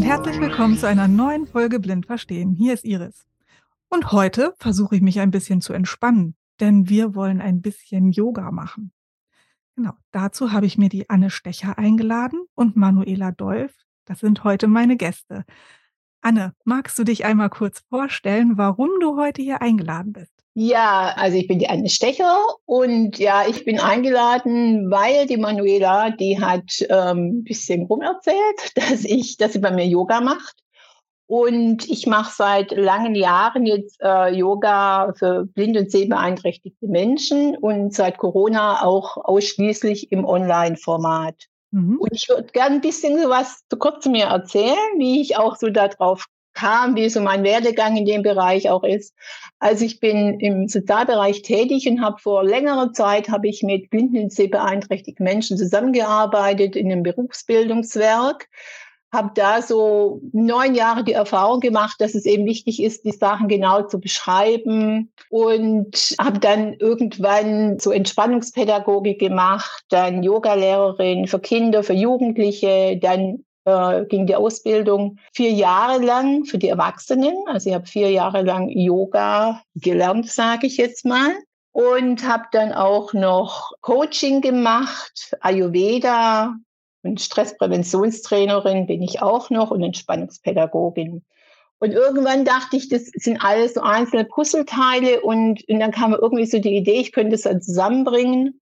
Und herzlich willkommen zu einer neuen Folge Blind Verstehen. Hier ist Iris. Und heute versuche ich mich ein bisschen zu entspannen, denn wir wollen ein bisschen Yoga machen. Genau, dazu habe ich mir die Anne Stecher eingeladen und Manuela Dolf. Das sind heute meine Gäste. Anne, magst du dich einmal kurz vorstellen, warum du heute hier eingeladen bist? Ja, also ich bin die Anne Stecher und ja, ich bin eingeladen, weil die Manuela, die hat ähm, ein bisschen rumerzählt, dass ich, dass sie bei mir Yoga macht. Und ich mache seit langen Jahren jetzt äh, Yoga für blind und sehbeeinträchtigte Menschen und seit Corona auch ausschließlich im Online-Format. Mhm. Und ich würde gerne ein bisschen was zu kurz zu mir erzählen, wie ich auch so darauf kam, wie so mein Werdegang in dem Bereich auch ist. Also ich bin im Sozialbereich tätig und habe vor längerer Zeit habe ich mit blinden und sehbeeinträchtigten Menschen zusammengearbeitet in einem Berufsbildungswerk habe da so neun Jahre die Erfahrung gemacht, dass es eben wichtig ist, die Sachen genau zu beschreiben und habe dann irgendwann so Entspannungspädagogik gemacht, dann Yogalehrerin für Kinder, für Jugendliche, dann äh, ging die Ausbildung vier Jahre lang für die Erwachsenen. Also ich habe vier Jahre lang Yoga gelernt, sage ich jetzt mal. Und habe dann auch noch Coaching gemacht, Ayurveda, und Stresspräventionstrainerin bin ich auch noch und Entspannungspädagogin. Und irgendwann dachte ich, das sind alles so einzelne Puzzleteile und, und dann kam mir irgendwie so die Idee, ich könnte es dann zusammenbringen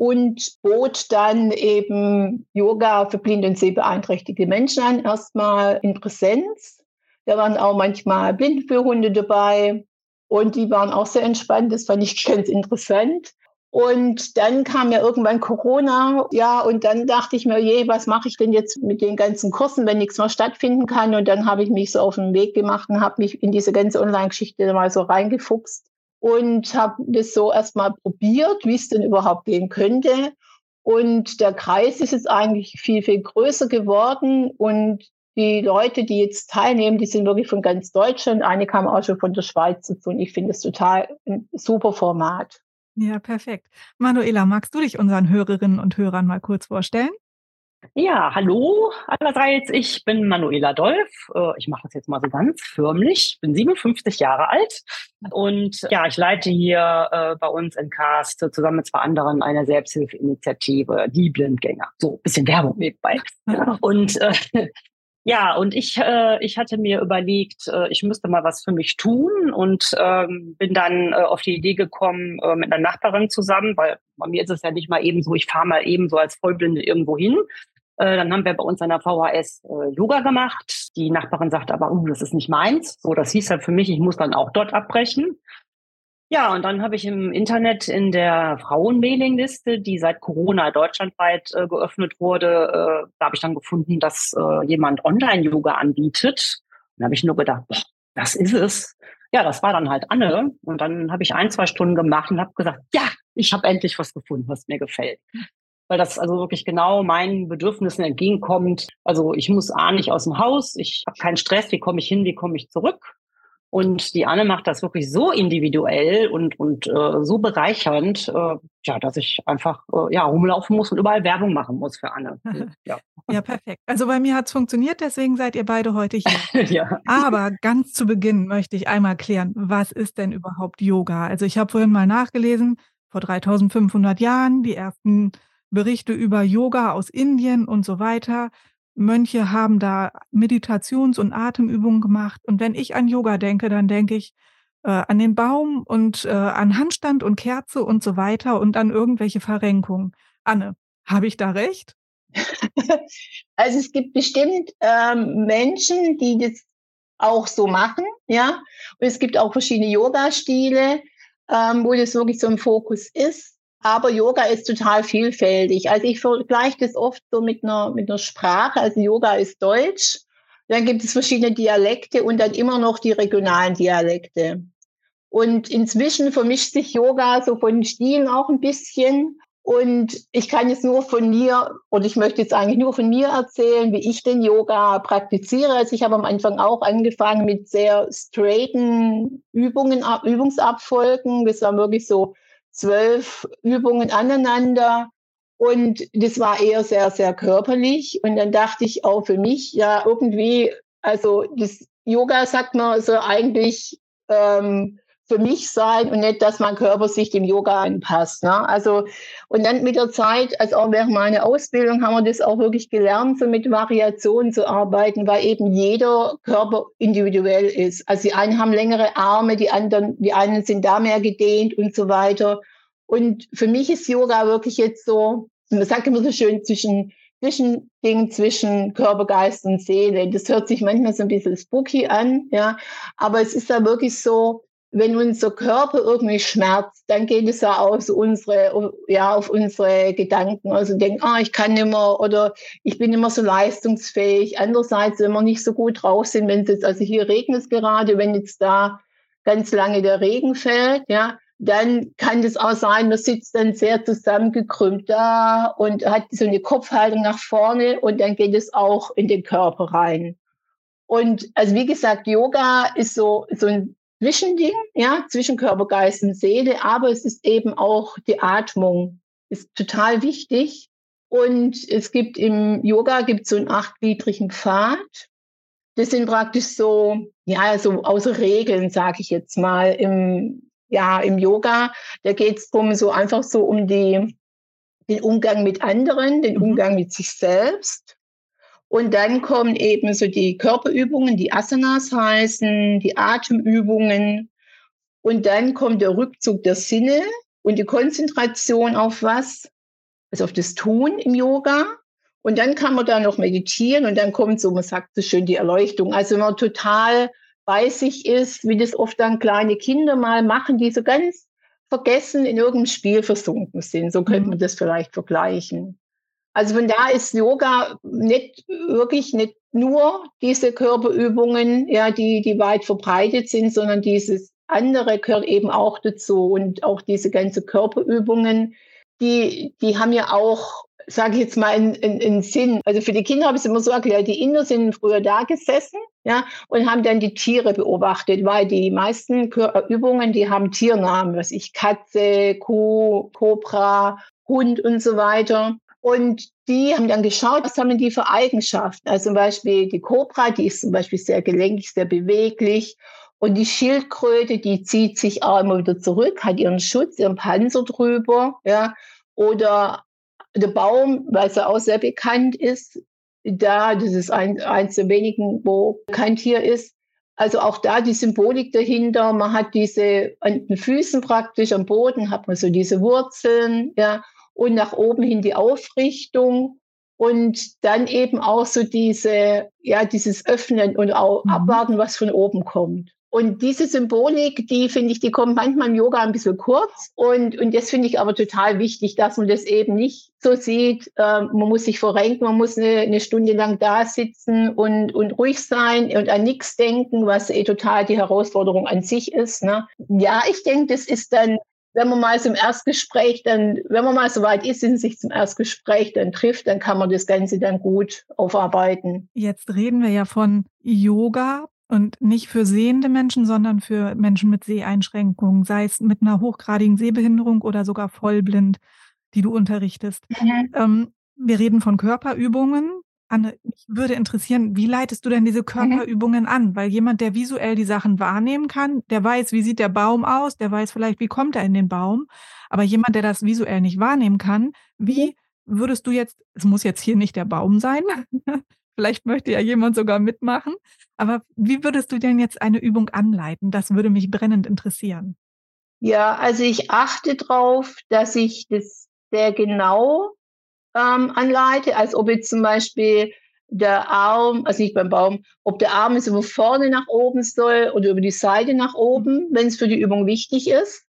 und bot dann eben Yoga für blinde und sehbeeinträchtigte Menschen an, erstmal in Präsenz. Da waren auch manchmal Blindenführhunde dabei und die waren auch sehr entspannt, das fand ich ganz interessant. Und dann kam ja irgendwann Corona, ja, und dann dachte ich mir, je, was mache ich denn jetzt mit den ganzen Kursen, wenn nichts mehr stattfinden kann? Und dann habe ich mich so auf den Weg gemacht und habe mich in diese ganze Online-Geschichte mal so reingefuchst und habe das so erstmal probiert, wie es denn überhaupt gehen könnte. Und der Kreis ist jetzt eigentlich viel, viel größer geworden und die Leute, die jetzt teilnehmen, die sind wirklich von ganz Deutschland. Einige haben auch schon von der Schweiz zu tun. Ich finde es total ein super Format. Ja, perfekt. Manuela, magst du dich unseren Hörerinnen und Hörern mal kurz vorstellen? Ja, hallo allerseits. Ich bin Manuela Dolf. Äh, ich mache das jetzt mal so ganz förmlich. Ich bin 57 Jahre alt und ja, ich leite hier äh, bei uns in Cast zusammen mit zwei anderen eine Selbsthilfeinitiative, die Blindgänger. So, ein bisschen Werbung nebenbei. Und äh, ja, und ich, äh, ich hatte mir überlegt, äh, ich müsste mal was für mich tun und ähm, bin dann äh, auf die Idee gekommen äh, mit einer Nachbarin zusammen, weil bei mir ist es ja nicht mal eben so, ich fahre mal eben so als Vollblinde irgendwo hin. Äh, dann haben wir bei uns an der VHS äh, Yoga gemacht. Die Nachbarin sagte aber, uh, das ist nicht meins. So, das hieß halt für mich, ich muss dann auch dort abbrechen. Ja, und dann habe ich im Internet in der Frauenmailingliste, die seit Corona deutschlandweit äh, geöffnet wurde, äh, da habe ich dann gefunden, dass äh, jemand Online-Yoga anbietet. Und habe ich nur gedacht, boah, das ist es. Ja, das war dann halt Anne. Und dann habe ich ein, zwei Stunden gemacht und habe gesagt, ja, ich habe endlich was gefunden, was mir gefällt. Weil das also wirklich genau meinen Bedürfnissen entgegenkommt. Also ich muss A nicht aus dem Haus, ich habe keinen Stress, wie komme ich hin, wie komme ich zurück. Und die Anne macht das wirklich so individuell und, und äh, so bereichernd, äh, ja, dass ich einfach äh, ja, rumlaufen muss und überall Werbung machen muss für Anne. Ja, ja perfekt. Also bei mir hat es funktioniert, deswegen seid ihr beide heute hier. ja. Aber ganz zu Beginn möchte ich einmal klären, was ist denn überhaupt Yoga? Also ich habe vorhin mal nachgelesen, vor 3500 Jahren, die ersten Berichte über Yoga aus Indien und so weiter. Mönche haben da Meditations- und Atemübungen gemacht. Und wenn ich an Yoga denke, dann denke ich äh, an den Baum und äh, an Handstand und Kerze und so weiter und an irgendwelche Verrenkungen. Anne, habe ich da recht? Also es gibt bestimmt ähm, Menschen, die das auch so machen, ja. Und es gibt auch verschiedene Yoga-Stile, ähm, wo das wirklich so im Fokus ist. Aber Yoga ist total vielfältig. Also ich vergleiche das oft so mit einer, mit einer Sprache. Also Yoga ist Deutsch. Dann gibt es verschiedene Dialekte und dann immer noch die regionalen Dialekte. Und inzwischen vermischt sich Yoga so von Stilen auch ein bisschen. Und ich kann jetzt nur von mir, oder ich möchte jetzt eigentlich nur von mir erzählen, wie ich den Yoga praktiziere. Also ich habe am Anfang auch angefangen mit sehr straighten Übungen, Übungsabfolgen. Das war wirklich so zwölf Übungen aneinander. Und das war eher sehr, sehr körperlich. Und dann dachte ich auch für mich, ja, irgendwie, also das Yoga sagt man so eigentlich ähm, für mich sein und nicht, dass mein Körper sich dem Yoga anpasst. Ne? Also, und dann mit der Zeit, also auch während meiner Ausbildung, haben wir das auch wirklich gelernt, so mit Variationen zu arbeiten, weil eben jeder Körper individuell ist. Also die einen haben längere Arme, die anderen, die einen sind da mehr gedehnt und so weiter. Und für mich ist Yoga wirklich jetzt so, man sagt immer so schön, zwischen Zwischending zwischen Körper, Geist und Seele. Das hört sich manchmal so ein bisschen spooky an, ja. Aber es ist da wirklich so, wenn unser Körper irgendwie schmerzt, dann geht es ja aus unsere, ja, auf unsere Gedanken. Also denken, ah, ich kann nicht mehr oder ich bin immer so leistungsfähig. Andererseits, wenn wir nicht so gut drauf sind, wenn es jetzt, also hier regnet es gerade, wenn jetzt da ganz lange der Regen fällt, ja, dann kann es auch sein, man sitzt dann sehr zusammengekrümmt da und hat so eine Kopfhaltung nach vorne und dann geht es auch in den Körper rein. Und also wie gesagt, Yoga ist so, so ein Zwischending, ja, zwischen Körper, Geist und Seele, aber es ist eben auch die Atmung, ist total wichtig. Und es gibt im Yoga gibt so einen achtgliedrigen Pfad. Das sind praktisch so, ja, so außer Regeln, sage ich jetzt mal, im, ja, im Yoga. Da geht es drum so einfach so um die, den Umgang mit anderen, den mhm. Umgang mit sich selbst. Und dann kommen eben so die Körperübungen, die Asanas heißen, die Atemübungen. Und dann kommt der Rückzug der Sinne und die Konzentration auf was? Also auf das Tun im Yoga. Und dann kann man da noch meditieren und dann kommt so, man sagt so schön, die Erleuchtung. Also wenn man total bei sich ist, wie das oft dann kleine Kinder mal machen, die so ganz vergessen in irgendeinem Spiel versunken sind. So könnte mhm. man das vielleicht vergleichen. Also von da ist Yoga nicht wirklich nicht nur diese Körperübungen, ja, die, die weit verbreitet sind, sondern dieses andere gehört eben auch dazu und auch diese ganze Körperübungen, die, die haben ja auch, sage ich jetzt mal, einen, einen, Sinn. Also für die Kinder habe ich es immer so erklärt, die Inder sind früher da gesessen, ja, und haben dann die Tiere beobachtet, weil die meisten Übungen, die haben Tiernamen, was ich, Katze, Kuh, Cobra, Hund und so weiter. Und die haben dann geschaut, was haben die für Eigenschaften. Also zum Beispiel die Cobra, die ist zum Beispiel sehr gelenkig, sehr beweglich. Und die Schildkröte, die zieht sich auch immer wieder zurück, hat ihren Schutz, ihren Panzer drüber. Ja. Oder der Baum, weil er auch sehr bekannt ist, da, das ist ein, eins der wenigen, wo kein Tier ist. Also auch da die Symbolik dahinter. Man hat diese an den Füßen praktisch am Boden hat man so diese Wurzeln, ja und nach oben hin die Aufrichtung und dann eben auch so diese, ja, dieses Öffnen und auch mhm. abwarten, was von oben kommt. Und diese Symbolik, die finde ich, die kommt manchmal im Yoga ein bisschen kurz. Und, und das finde ich aber total wichtig, dass man das eben nicht so sieht. Äh, man muss sich verrenken, man muss eine, eine Stunde lang da sitzen und, und ruhig sein und an nichts denken, was eh total die Herausforderung an sich ist. Ne? Ja, ich denke, das ist dann wenn man mal zum Erstgespräch dann, wenn man mal so weit ist und sich zum Erstgespräch dann trifft, dann kann man das Ganze dann gut aufarbeiten. Jetzt reden wir ja von Yoga und nicht für sehende Menschen, sondern für Menschen mit Seheinschränkungen, sei es mit einer hochgradigen Sehbehinderung oder sogar vollblind, die du unterrichtest. Mhm. Ähm, wir reden von Körperübungen, Anne, mich würde interessieren, wie leitest du denn diese mhm. Körperübungen mhm. an? Weil jemand, der visuell die Sachen wahrnehmen kann, der weiß, wie sieht der Baum aus, der weiß vielleicht, wie kommt er in den Baum. Aber jemand, der das visuell nicht wahrnehmen kann, wie mhm. würdest du jetzt, es muss jetzt hier nicht der Baum sein, vielleicht möchte ja jemand sogar mitmachen, aber wie würdest du denn jetzt eine Übung anleiten? Das würde mich brennend interessieren. Ja, also ich achte darauf, dass ich das sehr genau ähm, anleite, als ob jetzt zum Beispiel der Arm, also nicht beim Baum, ob der Arm jetzt über vorne nach oben soll oder über die Seite nach oben, wenn es für die Übung wichtig ist.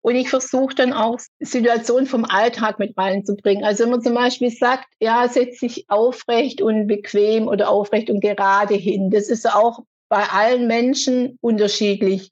Und ich versuche dann auch Situationen vom Alltag mit reinzubringen. Also wenn man zum Beispiel sagt, ja, setz dich aufrecht und bequem oder aufrecht und gerade hin. Das ist auch bei allen Menschen unterschiedlich.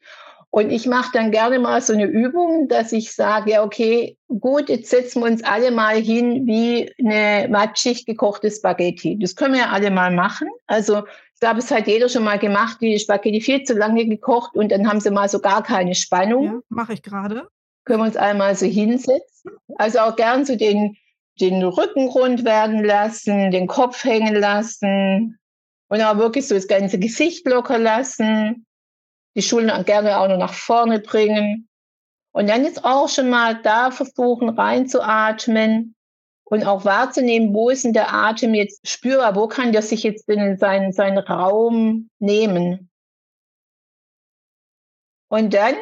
Und ich mache dann gerne mal so eine Übung, dass ich sage, ja, okay, gut, jetzt setzen wir uns alle mal hin wie eine matschig gekochte Spaghetti. Das können wir ja alle mal machen. Also ich glaube, es hat jeder schon mal gemacht, die Spaghetti viel zu lange gekocht und dann haben sie mal so gar keine Spannung. Ja, mache ich gerade. Können wir uns einmal so hinsetzen. Also auch gern so den den Rücken rund werden lassen, den Kopf hängen lassen und auch wirklich so das ganze Gesicht locker lassen, die Schultern gerne auch noch nach vorne bringen. Und dann jetzt auch schon mal da versuchen reinzuatmen und auch wahrzunehmen, wo ist denn der Atem jetzt spürbar, wo kann der sich jetzt in seinen, seinen Raum nehmen. Und dann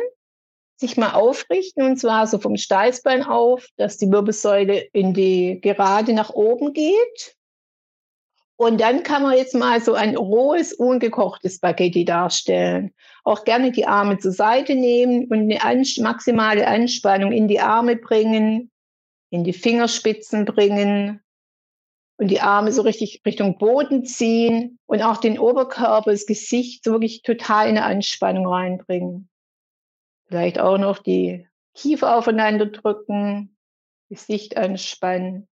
sich mal aufrichten und zwar so vom Steißbein auf, dass die Wirbelsäule in die gerade nach oben geht. Und dann kann man jetzt mal so ein rohes, ungekochtes Spaghetti darstellen. Auch gerne die Arme zur Seite nehmen und eine maximale Anspannung in die Arme bringen, in die Fingerspitzen bringen und die Arme so richtig Richtung Boden ziehen und auch den Oberkörper, das Gesicht so wirklich total in eine Anspannung reinbringen. Vielleicht auch noch die Kiefer aufeinander drücken, Gesicht anspannen.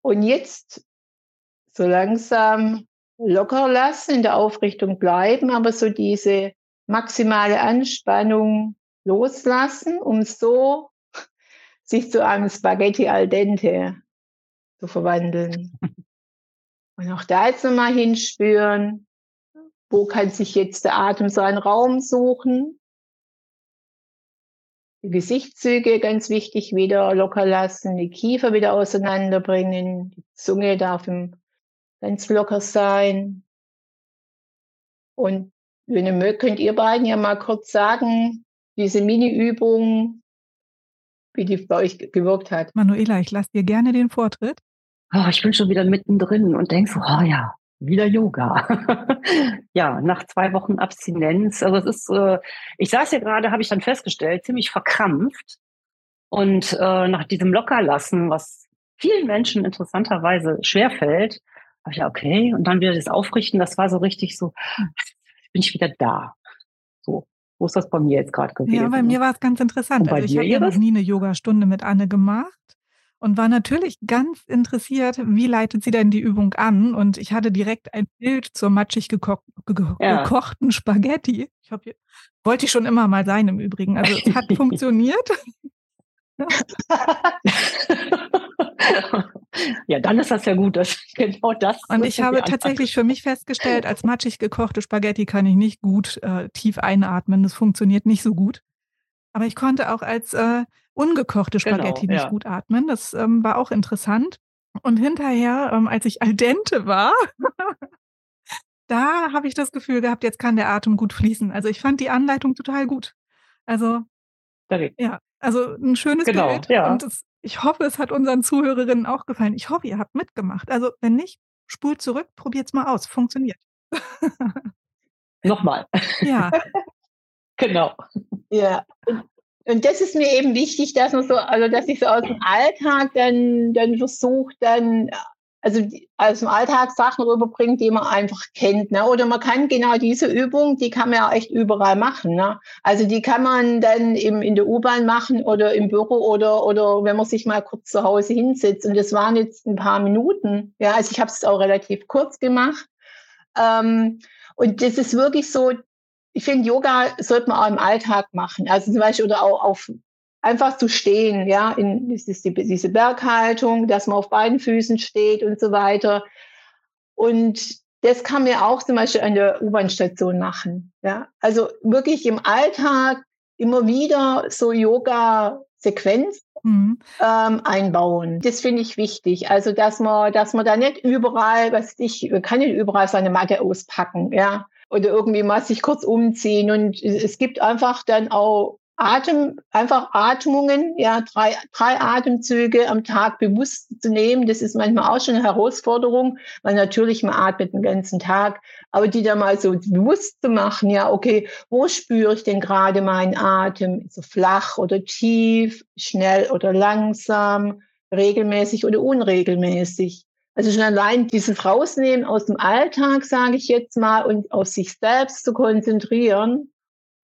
Und jetzt so langsam locker lassen, in der Aufrichtung bleiben, aber so diese maximale Anspannung loslassen, um so sich zu einem Spaghetti al dente zu verwandeln. Und auch da jetzt nochmal hinspüren, wo kann sich jetzt der Atem seinen Raum suchen? Die Gesichtszüge ganz wichtig wieder locker lassen, die Kiefer wieder auseinanderbringen, die Zunge darf ganz locker sein. Und wenn ihr mögt, könnt ihr beiden ja mal kurz sagen, diese Mini-Übung, wie die bei euch gewirkt hat. Manuela, ich lasse dir gerne den Vortritt. Oh, ich bin schon wieder mittendrin und denke so, oh ja, wieder Yoga. ja, nach zwei Wochen Abstinenz. Also es ist, äh, ich saß hier gerade, habe ich dann festgestellt, ziemlich verkrampft. Und äh, nach diesem Lockerlassen, was vielen Menschen interessanterweise schwerfällt, habe ich ja, okay, und dann wieder das Aufrichten, das war so richtig so, bin ich wieder da. So, wo ist das bei mir jetzt gerade gewesen? Ja, bei mir war es ganz interessant. Also ich habe ja noch nie eine Yogastunde mit Anne gemacht und war natürlich ganz interessiert, wie leitet sie denn die Übung an? Und ich hatte direkt ein Bild zur matschig geko ge ja. gekochten Spaghetti. Ich hab, wollte ich schon immer mal sein im Übrigen. Also es hat funktioniert. ja, dann ist das ja gut, dass genau das. Und ich habe tatsächlich für mich festgestellt, als matschig gekochte Spaghetti kann ich nicht gut äh, tief einatmen. Das funktioniert nicht so gut. Aber ich konnte auch als äh, ungekochte genau, Spaghetti genau, nicht gut atmen. Das ähm, war auch interessant. Und hinterher, ähm, als ich al dente war, da habe ich das Gefühl gehabt, jetzt kann der Atem gut fließen. Also ich fand die Anleitung total gut. Also ja, also ein schönes genau, Bild. Ja. Und es, ich hoffe, es hat unseren Zuhörerinnen auch gefallen. Ich hoffe, ihr habt mitgemacht. Also wenn nicht, spult zurück, probiert es mal aus. Funktioniert. Nochmal. Ja. genau. Ja. Und das ist mir eben wichtig, dass man so, also dass ich so aus dem Alltag dann, dann versuche, dann also aus dem Alltag Sachen rüberbringt, die man einfach kennt. Ne? Oder man kann genau diese Übung, die kann man ja echt überall machen. Ne? Also die kann man dann im, in der U-Bahn machen oder im Büro oder, oder wenn man sich mal kurz zu Hause hinsetzt. Und das waren jetzt ein paar Minuten. Ja, also ich habe es auch relativ kurz gemacht. Ähm, und das ist wirklich so, ich finde, Yoga sollte man auch im Alltag machen. Also zum Beispiel oder auch auf einfach zu stehen, ja, in das ist die, diese Berghaltung, dass man auf beiden Füßen steht und so weiter. Und das kann man auch zum Beispiel an der U-Bahn-Station machen. Ja, also wirklich im Alltag immer wieder so Yoga-Sequenz mhm. ähm, einbauen. Das finde ich wichtig. Also dass man, dass man da nicht überall, was ich, man kann nicht überall seine Matte auspacken, ja oder irgendwie mal sich kurz umziehen. Und es gibt einfach dann auch Atem, einfach Atmungen, ja, drei, drei Atemzüge am Tag bewusst zu nehmen. Das ist manchmal auch schon eine Herausforderung, weil natürlich man atmet den ganzen Tag, aber die da mal so bewusst zu machen, ja, okay, wo spüre ich denn gerade meinen Atem? So flach oder tief, schnell oder langsam, regelmäßig oder unregelmäßig. Also schon allein dieses Rausnehmen aus dem Alltag, sage ich jetzt mal, und auf sich selbst zu konzentrieren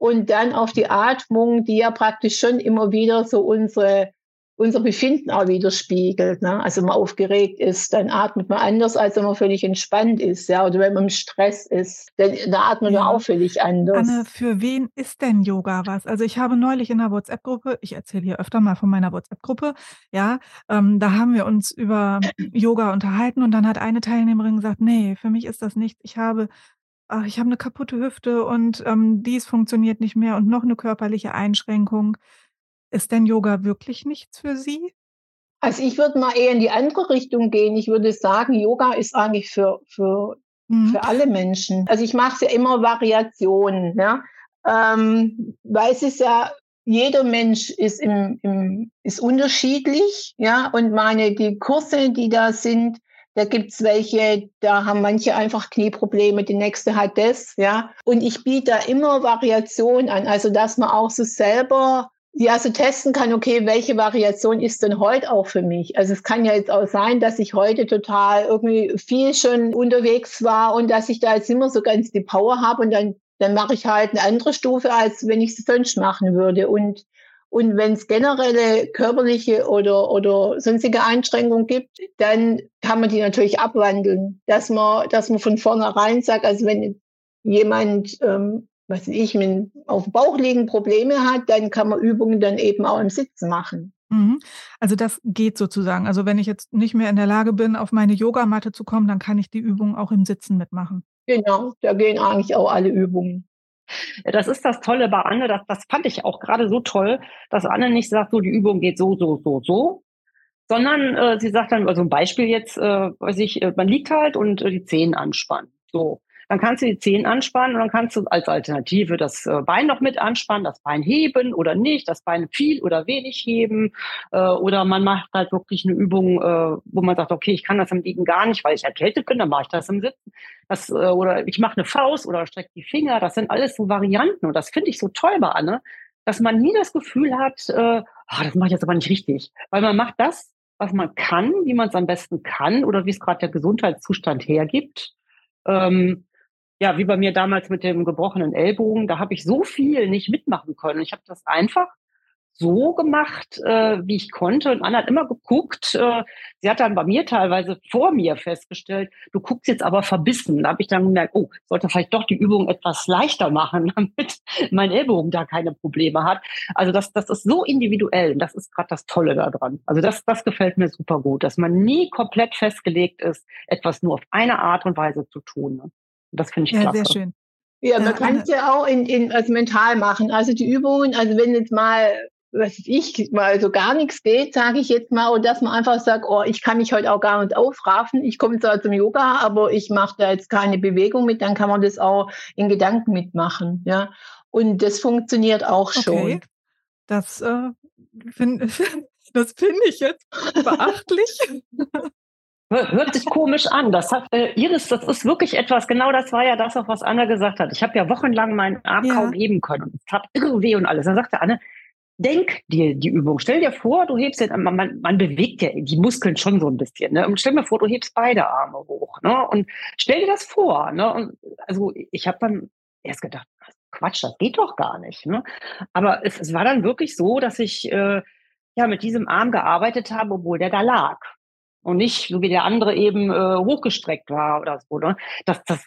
und dann auf die Atmung, die ja praktisch schon immer wieder so unsere, unser Befinden auch widerspiegelt. Ne? Also wenn man aufgeregt ist, dann atmet man anders, als wenn man völlig entspannt ist. Ja? Oder wenn man im Stress ist, dann, dann atmet ja. man auch völlig anders. Anne, für wen ist denn Yoga was? Also ich habe neulich in einer WhatsApp-Gruppe, ich erzähle hier öfter mal von meiner WhatsApp-Gruppe, ja, ähm, da haben wir uns über Yoga unterhalten und dann hat eine Teilnehmerin gesagt, nee, für mich ist das nichts. Ich habe ach, ich habe eine kaputte Hüfte und ähm, dies funktioniert nicht mehr und noch eine körperliche Einschränkung. Ist denn Yoga wirklich nichts für Sie? Also ich würde mal eher in die andere Richtung gehen. Ich würde sagen, Yoga ist eigentlich für, für, mhm. für alle Menschen. Also ich mache ja immer Variationen, ja? ähm, weil es ist ja, jeder Mensch ist, im, im, ist unterschiedlich, ja, und meine, die Kurse, die da sind, da gibt's welche, da haben manche einfach Knieprobleme, die nächste hat das, ja. Und ich biete da immer Variationen an, also dass man auch so selber ja, so testen kann, okay, welche Variation ist denn heute auch für mich? Also es kann ja jetzt auch sein, dass ich heute total irgendwie viel schon unterwegs war und dass ich da jetzt immer so ganz die Power habe und dann, dann mache ich halt eine andere Stufe, als wenn ich es sonst machen würde. Und, und wenn es generelle körperliche oder, oder sonstige Einschränkungen gibt, dann kann man die natürlich abwandeln, dass man, dass man von vornherein sagt, also wenn jemand ähm, was ich, wenn auf dem Bauch liegen Probleme hat, dann kann man Übungen dann eben auch im Sitzen machen. Mhm. Also das geht sozusagen. Also wenn ich jetzt nicht mehr in der Lage bin, auf meine Yogamatte zu kommen, dann kann ich die Übung auch im Sitzen mitmachen. Genau, da gehen eigentlich auch alle Übungen. Das ist das Tolle bei Anne, das, das fand ich auch gerade so toll, dass Anne nicht sagt, so die Übung geht so, so, so, so, sondern äh, sie sagt dann, also ein Beispiel jetzt, äh, weiß ich, äh, man liegt halt und äh, die Zehen anspannen. So dann kannst du die Zehen anspannen und dann kannst du als Alternative das äh, Bein noch mit anspannen, das Bein heben oder nicht, das Bein viel oder wenig heben. Äh, oder man macht halt wirklich eine Übung, äh, wo man sagt, okay, ich kann das im Liegen gar nicht, weil ich erkältet bin, dann mache ich das im Sitzen. Das, oder ich mache eine Faust oder strecke die Finger. Das sind alles so Varianten und das finde ich so toll bei Anne, dass man nie das Gefühl hat, oh, das mache ich jetzt aber nicht richtig. Weil man macht das, was man kann, wie man es am besten kann oder wie es gerade der Gesundheitszustand hergibt. Ähm, ja, wie bei mir damals mit dem gebrochenen Ellbogen, da habe ich so viel nicht mitmachen können. Ich habe das einfach so gemacht, äh, wie ich konnte. Und Anna hat immer geguckt. Äh, sie hat dann bei mir teilweise vor mir festgestellt, du guckst jetzt aber verbissen. Da habe ich dann gemerkt, oh, ich sollte vielleicht doch die Übung etwas leichter machen, damit mein Ellbogen da keine Probleme hat. Also das, das ist so individuell. Und das ist gerade das Tolle daran. Also das, das gefällt mir super gut, dass man nie komplett festgelegt ist, etwas nur auf eine Art und Weise zu tun. Ne? Das finde ich ja, klasse. Sehr schön. Ja, man kann es ja auch in, in, also mental machen. Also die Übungen, also wenn jetzt mal, was ich, mal so gar nichts geht, sage ich jetzt mal, und dass man einfach sagt, oh, ich kann mich heute auch gar nicht aufraffen. Ich komme zwar zum Yoga, aber ich mache da jetzt keine Bewegung mit, dann kann man das auch in Gedanken mitmachen. Ja. Und das funktioniert auch schon. Okay. Das äh, finde das finde ich jetzt beachtlich. Hört sich komisch an. Das hat äh, Iris, das ist wirklich etwas, genau das war ja das auch, was Anna gesagt hat. Ich habe ja wochenlang meinen Arm ja. kaum heben können. Es tat irre weh und alles. Dann sagte Anne, denk dir die Übung. Stell dir vor, du hebst man, man, man bewegt ja die Muskeln schon so ein bisschen. Ne? Und stell mir vor, du hebst beide Arme hoch. Ne? Und stell dir das vor. Ne? Und also ich habe dann erst gedacht, Quatsch, das geht doch gar nicht. Ne? Aber es, es war dann wirklich so, dass ich äh, ja mit diesem Arm gearbeitet habe, obwohl der da lag und nicht so wie der andere eben äh, hochgestreckt war oder so. Ne? Das, das,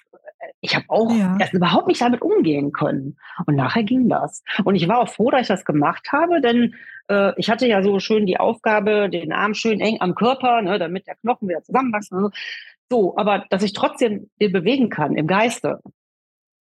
ich habe auch ja. erst überhaupt nicht damit umgehen können. Und nachher ging das. Und ich war auch froh, dass ich das gemacht habe, denn äh, ich hatte ja so schön die Aufgabe, den Arm schön eng am Körper, ne, damit der Knochen wieder zusammenwachsen. Ne? So, aber dass ich trotzdem den bewegen kann im Geiste,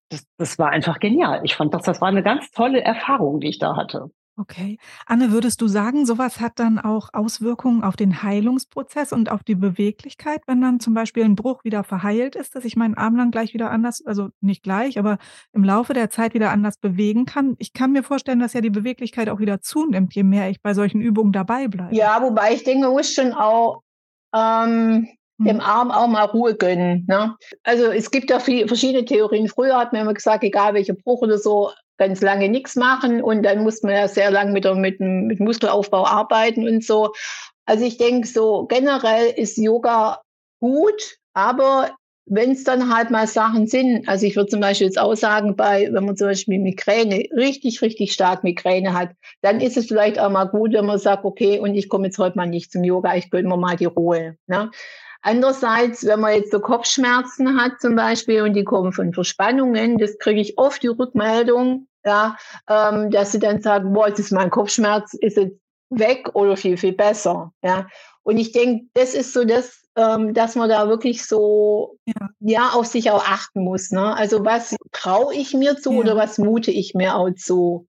das, das war einfach genial. Ich fand, das, das war eine ganz tolle Erfahrung, die ich da hatte. Okay. Anne, würdest du sagen, sowas hat dann auch Auswirkungen auf den Heilungsprozess und auf die Beweglichkeit, wenn dann zum Beispiel ein Bruch wieder verheilt ist, dass ich meinen Arm dann gleich wieder anders, also nicht gleich, aber im Laufe der Zeit wieder anders bewegen kann? Ich kann mir vorstellen, dass ja die Beweglichkeit auch wieder zunimmt, je mehr ich bei solchen Übungen dabei bleibe. Ja, wobei ich denke, man muss schon auch ähm, dem hm. Arm auch mal Ruhe gönnen. Ne? Also es gibt ja viele, verschiedene Theorien. Früher hat man immer gesagt, egal welcher Bruch oder so, ganz lange nichts machen und dann muss man ja sehr lange mit, mit, mit Muskelaufbau arbeiten und so. Also ich denke so generell ist Yoga gut, aber wenn es dann halt mal Sachen sind, also ich würde zum Beispiel jetzt auch sagen, bei, wenn man zum Beispiel Migräne, richtig, richtig stark Migräne hat, dann ist es vielleicht auch mal gut, wenn man sagt, okay, und ich komme jetzt heute mal nicht zum Yoga, ich gönne mir mal die Ruhe. Ne? Andererseits, wenn man jetzt so Kopfschmerzen hat zum Beispiel und die kommen von Verspannungen, das kriege ich oft die Rückmeldung, ja, ähm, dass sie dann sagen, boah, jetzt ist mein Kopfschmerz, ist jetzt weg oder viel, viel besser. Ja. Und ich denke, das ist so das, ähm, dass man da wirklich so ja. ja auf sich auch achten muss. Ne? Also was traue ich mir zu ja. oder was mute ich mir auch zu?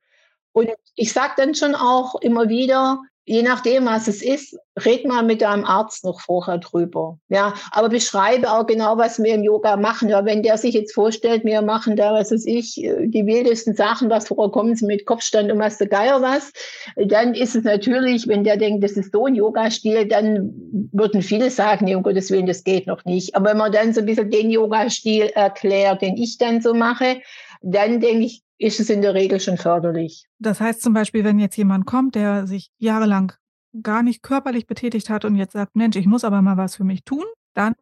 Und ich sage dann schon auch immer wieder, je nachdem, was es ist, red mal mit deinem Arzt noch vorher drüber. Ja, aber beschreibe auch genau, was wir im Yoga machen. Ja, wenn der sich jetzt vorstellt, wir machen da, was weiß ich, die wildesten Sachen, was vorkommen sie mit Kopfstand und was der Geier was, dann ist es natürlich, wenn der denkt, das ist so ein Yoga-Stil, dann würden viele sagen, nee, um Gottes Willen, das geht noch nicht. Aber wenn man dann so ein bisschen den Yoga-Stil erklärt, den ich dann so mache, dann denke ich, ist es in der Regel schon förderlich. Das heißt zum Beispiel, wenn jetzt jemand kommt, der sich jahrelang gar nicht körperlich betätigt hat und jetzt sagt, Mensch, ich muss aber mal was für mich tun, dann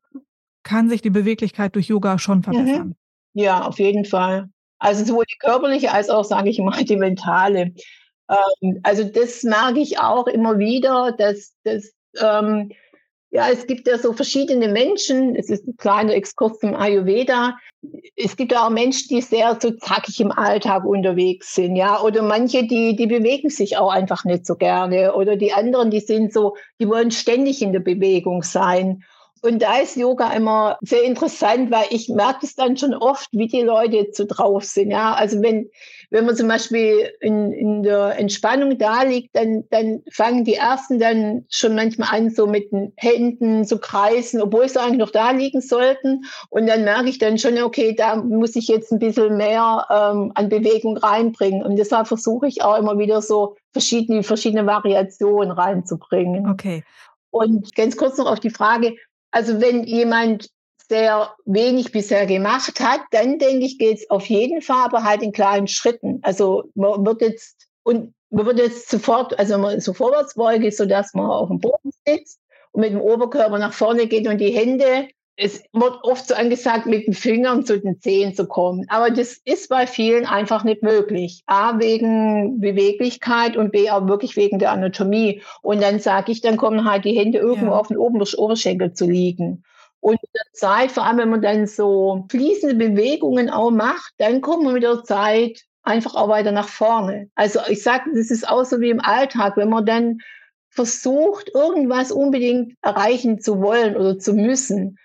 kann sich die Beweglichkeit durch Yoga schon mhm. verbessern. Mhm. Ja, auf jeden Fall. Also sowohl die körperliche als auch, sage ich mal, die mentale. Ähm, also das merke ich auch immer wieder, dass, dass ähm, ja, es gibt ja so verschiedene Menschen. Es ist ein kleiner Exkurs zum Ayurveda. Es gibt auch Menschen, die sehr so zackig im Alltag unterwegs sind, ja. Oder manche, die, die bewegen sich auch einfach nicht so gerne. Oder die anderen, die sind so, die wollen ständig in der Bewegung sein. Und da ist Yoga immer sehr interessant, weil ich merke es dann schon oft, wie die Leute so drauf sind. Ja, also wenn, wenn man zum Beispiel in, in der Entspannung da liegt, dann, dann fangen die ersten dann schon manchmal an, so mit den Händen zu kreisen, obwohl sie eigentlich noch da liegen sollten. Und dann merke ich dann schon, okay, da muss ich jetzt ein bisschen mehr ähm, an Bewegung reinbringen. Und deshalb versuche ich auch immer wieder so verschiedene, verschiedene Variationen reinzubringen. Okay. Und ganz kurz noch auf die Frage, also wenn jemand sehr wenig bisher gemacht hat, dann denke ich, geht es auf jeden Fall, aber halt in kleinen Schritten. Also man wird jetzt und man wird jetzt sofort, also man so vorwärts beugt, sodass man auf dem Boden sitzt und mit dem Oberkörper nach vorne geht und die Hände es wird oft so angesagt, mit den Fingern zu den Zehen zu kommen. Aber das ist bei vielen einfach nicht möglich. A, wegen Beweglichkeit und B, auch wirklich wegen der Anatomie. Und dann sage ich, dann kommen halt die Hände irgendwo ja. auf den Oberschenkel zu liegen. Und mit der Zeit, vor allem wenn man dann so fließende Bewegungen auch macht, dann kommt man mit der Zeit einfach auch weiter nach vorne. Also ich sage, das ist auch so wie im Alltag, wenn man dann versucht, irgendwas unbedingt erreichen zu wollen oder zu müssen,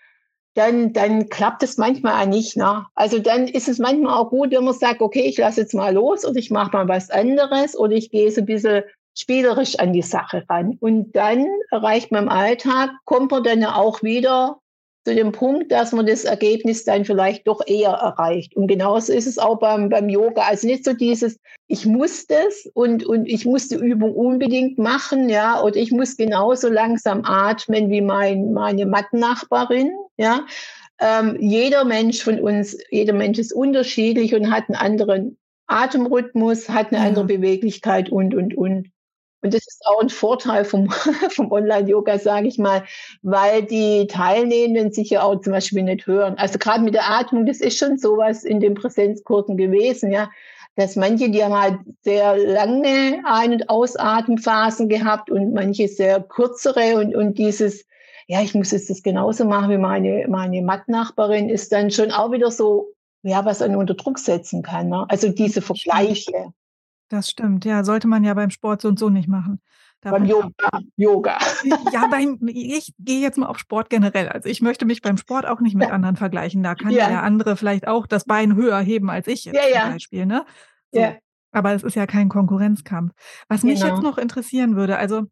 dann, dann klappt es manchmal auch nicht. Ne? Also dann ist es manchmal auch gut, wenn man sagt, okay, ich lasse jetzt mal los oder ich mache mal was anderes oder ich gehe so ein bisschen spielerisch an die Sache ran. Und dann erreicht man im Alltag, kommt man dann auch wieder zu dem Punkt, dass man das Ergebnis dann vielleicht doch eher erreicht. Und genauso ist es auch beim, beim Yoga. Also nicht so dieses, ich muss das und, und ich muss die Übung unbedingt machen, ja, oder ich muss genauso langsam atmen wie mein, meine Mattennachbarin, ja. Ähm, jeder Mensch von uns, jeder Mensch ist unterschiedlich und hat einen anderen Atemrhythmus, hat eine andere Beweglichkeit und, und, und. Und das ist auch ein Vorteil vom, vom Online-Yoga, sage ich mal, weil die Teilnehmenden sich ja auch zum Beispiel nicht hören. Also gerade mit der Atmung, das ist schon sowas in den Präsenzkursen gewesen, ja, dass manche, die haben halt sehr lange Ein- und Ausatemphasen gehabt und manche sehr kürzere und, und dieses, ja, ich muss jetzt das genauso machen wie meine, meine Mattnachbarin, ist dann schon auch wieder so, ja, was einen unter Druck setzen kann. Ne? Also diese Vergleiche. Das stimmt, ja, sollte man ja beim Sport so und so nicht machen. Da beim Yoga, Yoga. Ja, beim, ich gehe jetzt mal auf Sport generell. Also ich möchte mich beim Sport auch nicht mit ja. anderen vergleichen. Da kann ja. der andere vielleicht auch das Bein höher heben als ich jetzt ja, zum Beispiel. Ne? So. Ja. Aber es ist ja kein Konkurrenzkampf. Was mich genau. jetzt noch interessieren würde, also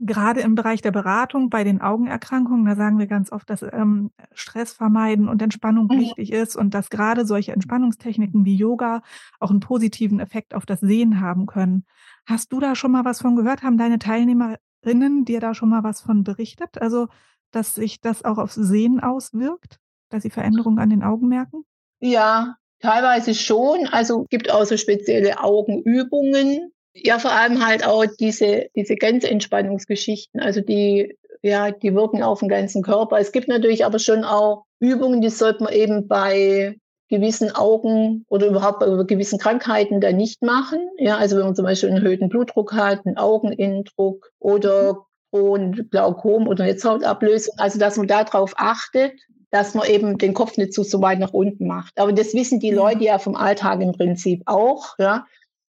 gerade im Bereich der Beratung bei den Augenerkrankungen, da sagen wir ganz oft, dass ähm, Stress vermeiden und Entspannung mhm. wichtig ist und dass gerade solche Entspannungstechniken wie Yoga auch einen positiven Effekt auf das Sehen haben können. Hast du da schon mal was von gehört? Haben deine Teilnehmerinnen dir da schon mal was von berichtet? Also, dass sich das auch aufs Sehen auswirkt, dass sie Veränderungen an den Augen merken? Ja, teilweise schon. Also gibt auch so spezielle Augenübungen, ja, vor allem halt auch diese, diese ganz Entspannungsgeschichten, also die ja, die wirken auf den ganzen Körper. Es gibt natürlich aber schon auch Übungen, die sollte man eben bei gewissen Augen oder überhaupt bei gewissen Krankheiten dann nicht machen. Ja, also wenn man zum Beispiel einen erhöhten Blutdruck hat, einen Augeninnendruck oder und Glaukom oder Netzhautablösung. Also dass man darauf achtet, dass man eben den Kopf nicht zu so weit nach unten macht. Aber das wissen die Leute ja vom Alltag im Prinzip auch. Ja.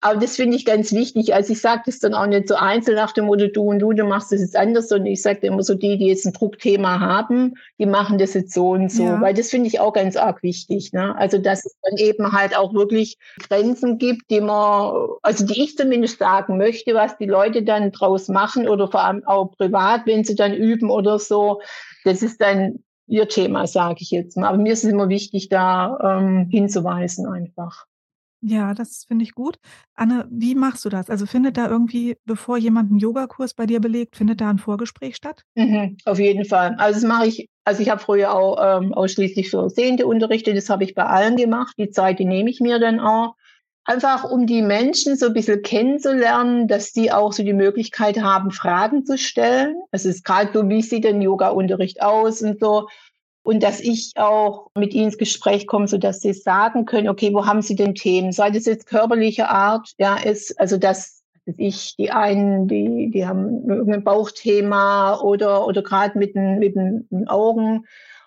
Aber das finde ich ganz wichtig. Also ich sage das dann auch nicht so einzeln nach dem Motto, du und du, du machst das jetzt anders, sondern ich sage immer so, die, die jetzt ein Druckthema haben, die machen das jetzt so und so. Ja. Weil das finde ich auch ganz arg wichtig. Ne? Also dass es dann eben halt auch wirklich Grenzen gibt, die man, also die ich zumindest sagen möchte, was die Leute dann draus machen oder vor allem auch privat, wenn sie dann üben oder so. Das ist dann ihr Thema, sage ich jetzt mal. Aber mir ist es immer wichtig, da ähm, hinzuweisen einfach. Ja, das finde ich gut. Anne, wie machst du das? Also findet da irgendwie, bevor jemand einen Yogakurs bei dir belegt, findet da ein Vorgespräch statt? Mhm, auf jeden Fall. Also das mache ich, also ich habe früher auch ähm, ausschließlich für Sehende unterrichtet, das habe ich bei allen gemacht. Die Zeit, die nehme ich mir dann auch. Einfach um die Menschen so ein bisschen kennenzulernen, dass die auch so die Möglichkeit haben, Fragen zu stellen. Es ist gerade so, wie sieht denn Yoga-Unterricht aus und so und dass ich auch mit ihnen ins Gespräch komme, so dass sie sagen können, okay, wo haben sie denn Themen? Sei das jetzt körperliche Art, ja, ist, also dass ich, die einen, die, die haben irgendein Bauchthema oder, oder gerade mit den, mit den Augen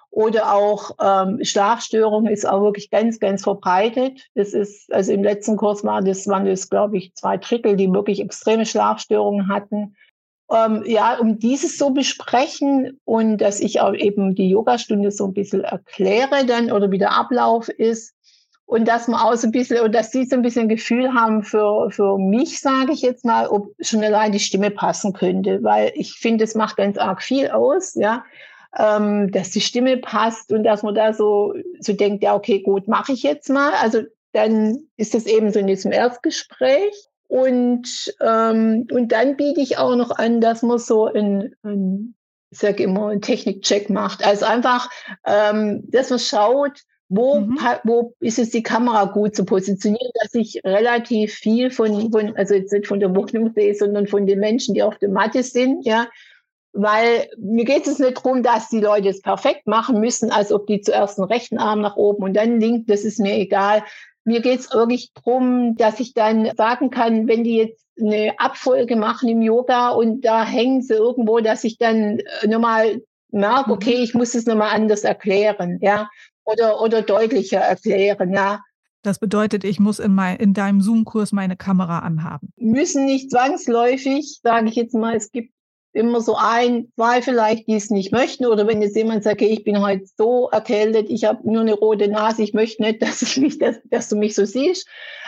oder auch ähm, Schlafstörungen ist auch wirklich ganz, ganz verbreitet. Das ist, also im letzten Kurs war das, waren das, glaube ich, zwei Drittel, die wirklich extreme Schlafstörungen hatten ähm, ja, um dieses so besprechen und dass ich auch eben die Yogastunde so ein bisschen erkläre dann oder wie der Ablauf ist und dass man auch so ein bisschen und dass sie so ein bisschen Gefühl haben für, für mich, sage ich jetzt mal, ob schon allein die Stimme passen könnte, weil ich finde, es macht ganz arg viel aus, ja, ähm, dass die Stimme passt und dass man da so, so denkt, ja, okay, gut, mache ich jetzt mal. Also dann ist das eben so in diesem Erstgespräch. Und, ähm, und dann biete ich auch noch an, dass man so ein, ein ich sage immer, einen Technikcheck macht. Also einfach, ähm, dass man schaut, wo, mhm. wo ist es die Kamera gut zu positionieren, dass ich relativ viel von, von, also jetzt nicht von der Wohnung sehe, sondern von den Menschen, die auf der Matte sind, ja. Weil mir geht es nicht darum, dass die Leute es perfekt machen müssen, als ob die zuerst den rechten Arm nach oben und dann links, das ist mir egal, mir geht es wirklich darum, dass ich dann sagen kann, wenn die jetzt eine Abfolge machen im Yoga und da hängen sie irgendwo, dass ich dann äh, nochmal merke, okay, mhm. ich muss es nochmal anders erklären, ja, oder, oder deutlicher erklären, ja. Das bedeutet, ich muss in, mein, in deinem Zoom-Kurs meine Kamera anhaben. Müssen nicht zwangsläufig, sage ich jetzt mal, es gibt immer so ein, zwei vielleicht, die es nicht möchten. Oder wenn jetzt jemand sagt, okay, ich bin heute so erkältet, ich habe nur eine rote Nase, ich möchte nicht, dass ich mich, dass, dass du mich so siehst,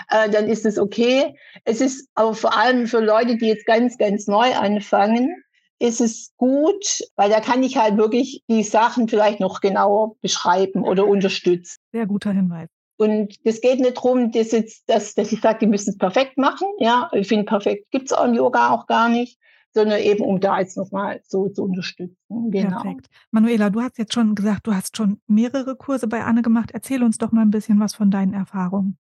äh, dann ist es okay. Es ist aber vor allem für Leute, die jetzt ganz, ganz neu anfangen, ist es gut, weil da kann ich halt wirklich die Sachen vielleicht noch genauer beschreiben oder unterstützen. Sehr guter Hinweis. Und es geht nicht darum, dass, jetzt, dass, dass ich sage, die müssen es perfekt machen. Ja, ich finde, perfekt gibt es auch im Yoga auch gar nicht sondern eben um da jetzt nochmal so zu unterstützen. Genau. Perfekt. Manuela, du hast jetzt schon gesagt, du hast schon mehrere Kurse bei Anne gemacht. Erzähl uns doch mal ein bisschen was von deinen Erfahrungen.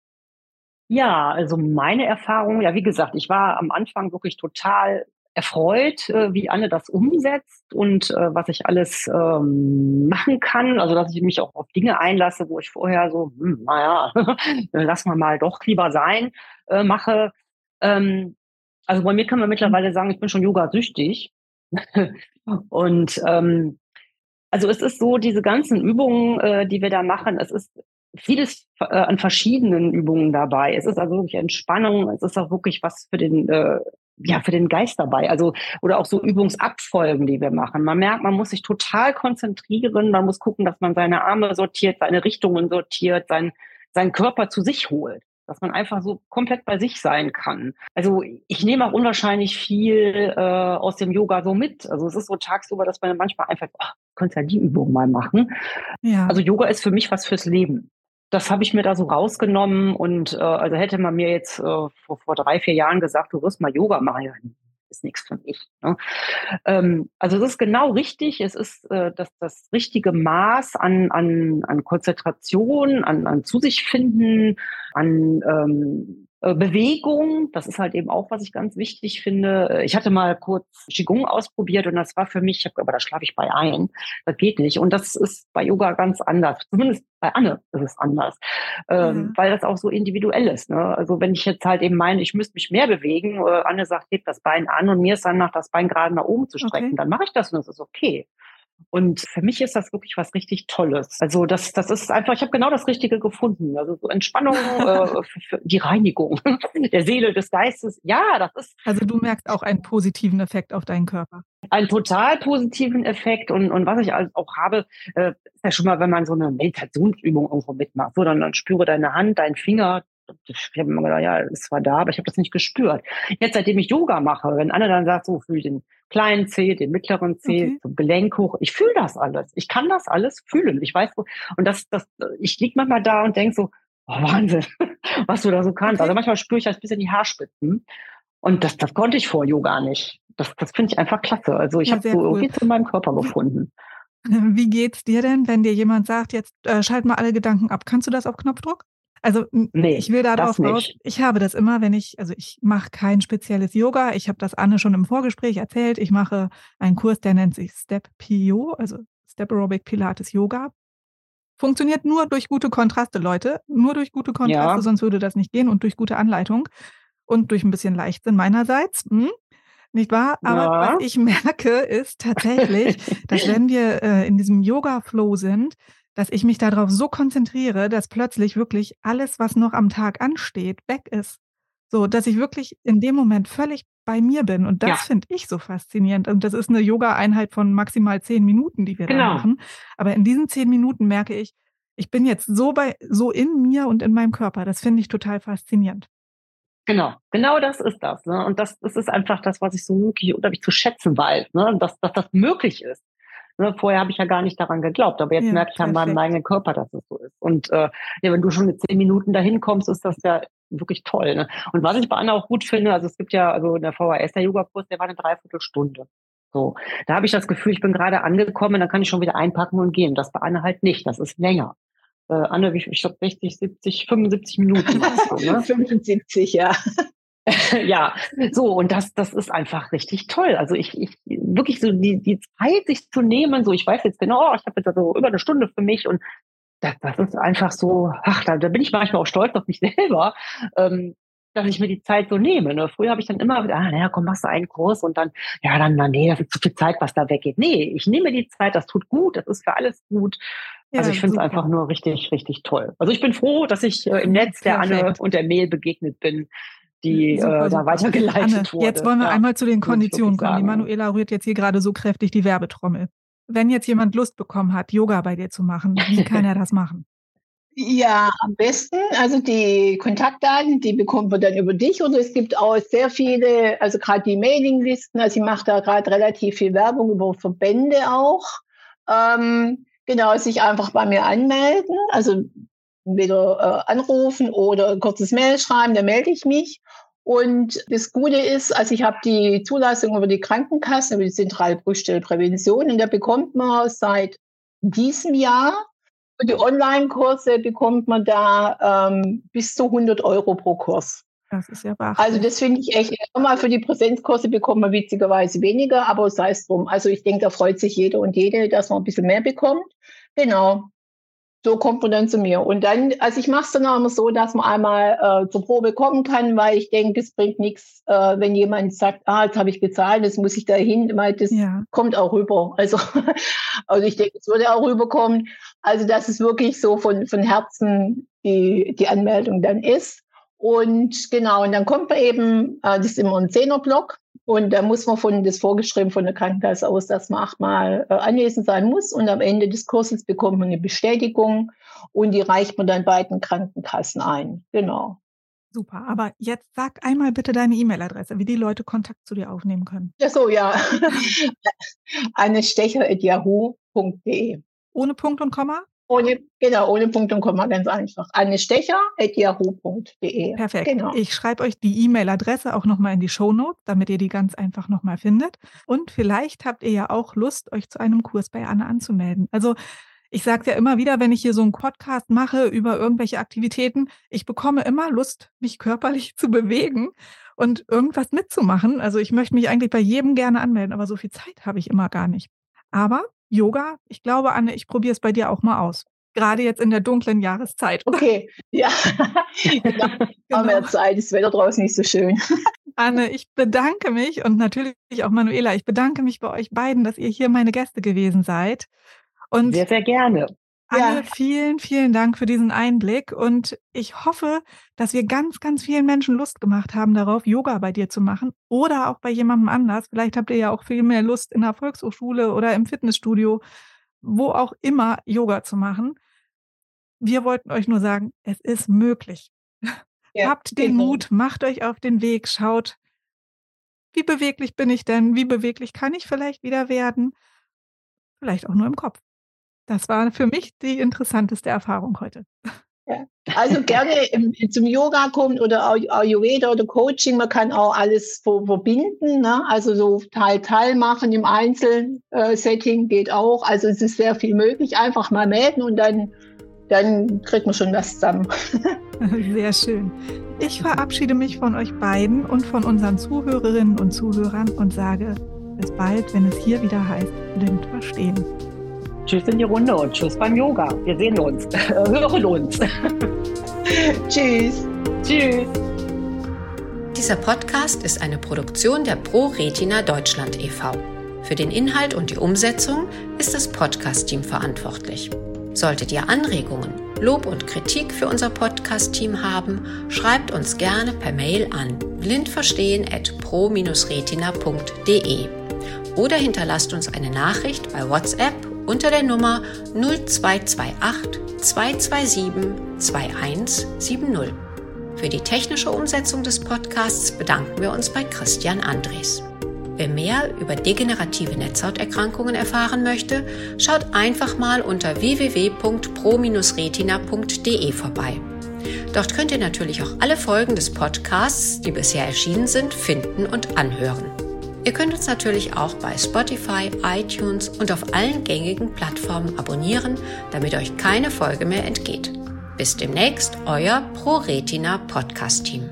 Ja, also meine Erfahrung, ja, wie gesagt, ich war am Anfang wirklich total erfreut, äh, wie Anne das umsetzt und äh, was ich alles ähm, machen kann. Also, dass ich mich auch auf Dinge einlasse, wo ich vorher so, hm, naja, lass mal mal doch lieber sein, äh, mache. Ähm, also bei mir kann man mittlerweile sagen, ich bin schon Yoga-süchtig. und ähm, also es ist so, diese ganzen Übungen, äh, die wir da machen, es ist vieles äh, an verschiedenen Übungen dabei. Es ist also wirklich Entspannung, es ist auch wirklich was für den, äh, ja, für den Geist dabei. Also, oder auch so Übungsabfolgen, die wir machen. Man merkt, man muss sich total konzentrieren, man muss gucken, dass man seine Arme sortiert, seine Richtungen sortiert, sein, seinen Körper zu sich holt dass man einfach so komplett bei sich sein kann. Also ich nehme auch unwahrscheinlich viel äh, aus dem Yoga so mit. Also es ist so tagsüber, dass man manchmal einfach, ach, könntest ja die Übung mal machen. Ja. Also Yoga ist für mich was fürs Leben. Das habe ich mir da so rausgenommen und äh, also hätte man mir jetzt äh, vor, vor drei, vier Jahren gesagt, du wirst mal Yoga machen, ist nichts für mich. Ne? Ähm, also es ist genau richtig. Es ist äh, das, das richtige Maß an, an, an Konzentration, an, an zu sich finden, an ähm, Äh, Bewegung, das ist halt eben auch, was ich ganz wichtig finde. Äh, ich hatte mal kurz Qigong ausprobiert und das war für mich, aber da schlafe ich bei ein. Das geht nicht. Und das ist bei Yoga ganz anders. Zumindest bei Anne ist es anders, ähm, mhm. weil das auch so individuell ist. Ne? Also wenn ich jetzt halt eben meine, ich müsste mich mehr bewegen, äh, Anne sagt, heb das Bein an und mir ist dann nach das Bein gerade nach oben zu strecken, okay. dann mache ich das und das ist okay. Und für mich ist das wirklich was richtig Tolles. Also das, das ist einfach, ich habe genau das Richtige gefunden. Also so Entspannung, äh, für, für die Reinigung der Seele, des Geistes. Ja, das ist. Also du merkst auch einen positiven Effekt auf deinen Körper. Einen total positiven Effekt. Und, und was ich auch habe, äh, ist ja schon mal, wenn man so eine Meditationsübung irgendwo mitmacht. So, dann, dann spüre deine Hand, deinen Finger, ich habe immer gedacht, ja, es war da, aber ich habe das nicht gespürt. Jetzt, seitdem ich Yoga mache, wenn Anne dann sagt, so fühl den kleinen Zeh, den mittleren Zeh, okay. zum Gelenk hoch, ich fühle das alles. Ich kann das alles fühlen. Ich weiß, wo, und das, das, ich lieg manchmal da und denk so, oh, Wahnsinn, was du da so kannst. Okay. Also manchmal spüre ich das bis in die Haarspitzen. Und das, das konnte ich vor Yoga nicht. Das, das finde ich einfach klasse. Also ich ja, habe so cool. irgendwie zu meinem Körper gefunden. Wie geht's dir denn, wenn dir jemand sagt, jetzt äh, schalt mal alle Gedanken ab? Kannst du das auf Knopfdruck? Also nee, ich will darauf raus, ich habe das immer, wenn ich, also ich mache kein spezielles Yoga. Ich habe das Anne schon im Vorgespräch erzählt. Ich mache einen Kurs, der nennt sich Step PO, also Step Aerobic Pilates Yoga. Funktioniert nur durch gute Kontraste, Leute. Nur durch gute Kontraste, ja. sonst würde das nicht gehen und durch gute Anleitung und durch ein bisschen Leichtsinn meinerseits. Hm? Nicht wahr? Aber ja. was ich merke, ist tatsächlich, dass wenn wir äh, in diesem Yoga-Flow sind, dass ich mich darauf so konzentriere, dass plötzlich wirklich alles, was noch am Tag ansteht, weg ist. So, dass ich wirklich in dem Moment völlig bei mir bin. Und das ja. finde ich so faszinierend. Und das ist eine Yoga-Einheit von maximal zehn Minuten, die wir genau. da machen. Aber in diesen zehn Minuten merke ich, ich bin jetzt so bei, so in mir und in meinem Körper. Das finde ich total faszinierend. Genau, genau das ist das. Ne? Und das, das ist einfach das, was ich so wirklich unheimlich zu schätzen weiß, ne? dass, dass das möglich ist. Ne, vorher habe ich ja gar nicht daran geglaubt, aber jetzt ja, merke ich an meinem eigenen Körper, dass es so ist. Und äh, ja, wenn du schon mit zehn Minuten dahin kommst, ist das ja wirklich toll. Ne? Und was ich bei Anna auch gut finde, also es gibt ja, also in der VHS, der Yoga-Kurs, der war eine Dreiviertelstunde. So, da habe ich das Gefühl, ich bin gerade angekommen, dann kann ich schon wieder einpacken und gehen. Das bei Anne halt nicht, das ist länger. Äh, Anne, wie, ich glaube 60, 70, 75 Minuten. so, ne? 75, ja. ja, so und das, das ist einfach richtig toll. Also ich, ich wirklich so die, die Zeit, sich zu nehmen, so ich weiß jetzt genau, ich habe jetzt also über eine Stunde für mich und das, das ist einfach so, ach, da, da bin ich manchmal auch stolz auf mich selber, ähm, dass ich mir die Zeit so nehme. Ne? Früher habe ich dann immer, ah, naja, komm, machst du einen Kurs und dann, ja, dann, na, nee, das ist zu viel Zeit, was da weggeht. Nee, ich nehme die Zeit, das tut gut, das ist für alles gut. Ja, also ich finde es einfach nur richtig, richtig toll. Also ich bin froh, dass ich äh, im Netz der Anne und der Mail begegnet bin, die super, äh, da weitergeleitet Anne, wurde. Jetzt wollen wir ja, einmal zu den Konditionen kommen. Die Manuela rührt jetzt hier gerade so kräftig die Werbetrommel. Wenn jetzt jemand Lust bekommen hat, Yoga bei dir zu machen, wie kann er das machen? Ja, am besten, also die Kontaktdaten, die bekommt man dann über dich oder es gibt auch sehr viele, also gerade die Mailinglisten, also ich mache da gerade relativ viel Werbung über Verbände auch. Ähm, genau, sich einfach bei mir anmelden, also entweder äh, anrufen oder ein kurzes Mail schreiben, dann melde ich mich. Und das Gute ist, also ich habe die Zulassung über die Krankenkasse, über die zentrale Bruststellprävention und da bekommt man seit diesem Jahr für die Online-Kurse bekommt man da ähm, bis zu 100 Euro pro Kurs. Das ist ja wahr. Also das finde ich echt, mal für die Präsenzkurse bekommt man witzigerweise weniger, aber sei es drum. Also ich denke, da freut sich jeder und jede, dass man ein bisschen mehr bekommt. Genau so kommt man dann zu mir. Und dann, also ich mache es dann auch immer so, dass man einmal äh, zur Probe kommen kann, weil ich denke, es bringt nichts, äh, wenn jemand sagt, ah, jetzt habe ich bezahlt, das muss ich da hin, weil das ja. kommt auch rüber. Also, also ich denke, es würde auch rüberkommen. Also, dass es wirklich so von, von Herzen die, die Anmeldung dann ist. Und genau, und dann kommt man eben, äh, das ist immer ein Zehnerblock, und da muss man von das vorgeschrieben von der Krankenkasse aus, dass man achtmal äh, anwesend sein muss. Und am Ende des Kurses bekommt man eine Bestätigung und die reicht man dann beiden Krankenkassen ein. Genau. Super, aber jetzt sag einmal bitte deine E-Mail-Adresse, wie die Leute Kontakt zu dir aufnehmen können. Ja, so, ja. Anne Stecher.yahoo.de. Ohne Punkt und Komma? Ohne, genau, ohne Punkt und Komma, ganz einfach. annestecher.yahoo.de. Perfekt. Genau. Ich schreibe euch die E-Mail-Adresse auch nochmal in die Show Notes, damit ihr die ganz einfach nochmal findet. Und vielleicht habt ihr ja auch Lust, euch zu einem Kurs bei Anne anzumelden. Also Ich sage ja immer wieder, wenn ich hier so einen Podcast mache über irgendwelche Aktivitäten, ich bekomme immer Lust, mich körperlich zu bewegen und irgendwas mitzumachen. Also ich möchte mich eigentlich bei jedem gerne anmelden, aber so viel Zeit habe ich immer gar nicht. Aber Yoga, ich glaube, Anne, ich probiere es bei dir auch mal aus. Gerade jetzt in der dunklen Jahreszeit. Okay, ja. genau. Haben wir Zeit, das Wetter draußen nicht so schön. Anne, ich bedanke mich und natürlich auch Manuela, ich bedanke mich bei euch beiden, dass ihr hier meine Gäste gewesen seid. Und sehr, sehr gerne. Anne, ja. vielen, vielen Dank für diesen Einblick und ich hoffe, dass wir ganz, ganz vielen Menschen Lust gemacht haben darauf, Yoga bei dir zu machen oder auch bei jemandem anders. Vielleicht habt ihr ja auch viel mehr Lust in der Volkshochschule oder im Fitnessstudio, wo auch immer Yoga zu machen. Wir wollten euch nur sagen, es ist möglich. Ja, Habt den genau. Mut, macht euch auf den Weg, schaut, wie beweglich bin ich denn? Wie beweglich kann ich vielleicht wieder werden? Vielleicht auch nur im Kopf. Das war für mich die interessanteste Erfahrung heute. Ja. Also gerne zum Yoga kommen oder Ayurveda oder Coaching. Man kann auch alles verbinden. Ne? Also so Teil-Teil machen im Einzelsetting geht auch. Also es ist sehr viel möglich. Einfach mal melden und dann, dann kriegt man schon was zusammen. Sehr schön. Ich verabschiede mich von euch beiden und von unseren Zuhörerinnen und Zuhörern und sage bis bald, wenn es hier wieder heißt, blind verstehen. Tschüss in die Runde und tschüss beim Yoga. Wir sehen uns, hören uns. tschüss. Tschüss. Dieser Podcast ist eine Produktion der Pro Retina Deutschland e.V. Für den Inhalt und die Umsetzung ist das Podcast-Team verantwortlich. Solltet ihr Anregungen, Lob und Kritik für unser Podcast-Team haben, schreibt uns gerne per Mail an blindverstehen.pro-retina.de oder hinterlasst uns eine Nachricht bei WhatsApp unter der Nummer 0228 227 2170. Für die technische Umsetzung des Podcasts bedanken wir uns bei Christian Andres. Wer mehr über degenerative Netzhauterkrankungen erfahren möchte, schaut einfach mal unter www.pro-retina.de vorbei. Dort könnt ihr natürlich auch alle Folgen des Podcasts, die bisher erschienen sind, finden und anhören. Ihr könnt uns natürlich auch bei Spotify, iTunes und auf allen gängigen Plattformen abonnieren, damit euch keine Folge mehr entgeht. Bis demnächst, euer ProRetina Podcast Team.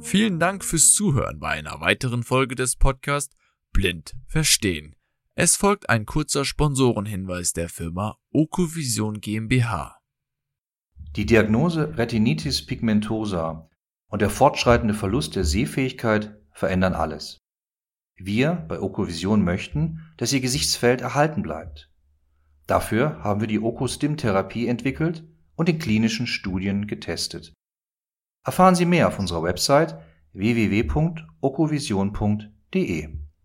Vielen Dank fürs Zuhören bei einer weiteren Folge des Podcasts Blind Verstehen. Es folgt ein kurzer Sponsorenhinweis der Firma Okovision GmbH. Die Diagnose Retinitis pigmentosa und der fortschreitende Verlust der Sehfähigkeit verändern alles. Wir bei Okovision möchten, dass Ihr Gesichtsfeld erhalten bleibt. Dafür haben wir die Okostim-Therapie entwickelt und in klinischen Studien getestet. Erfahren Sie mehr auf unserer Website www.okovision.de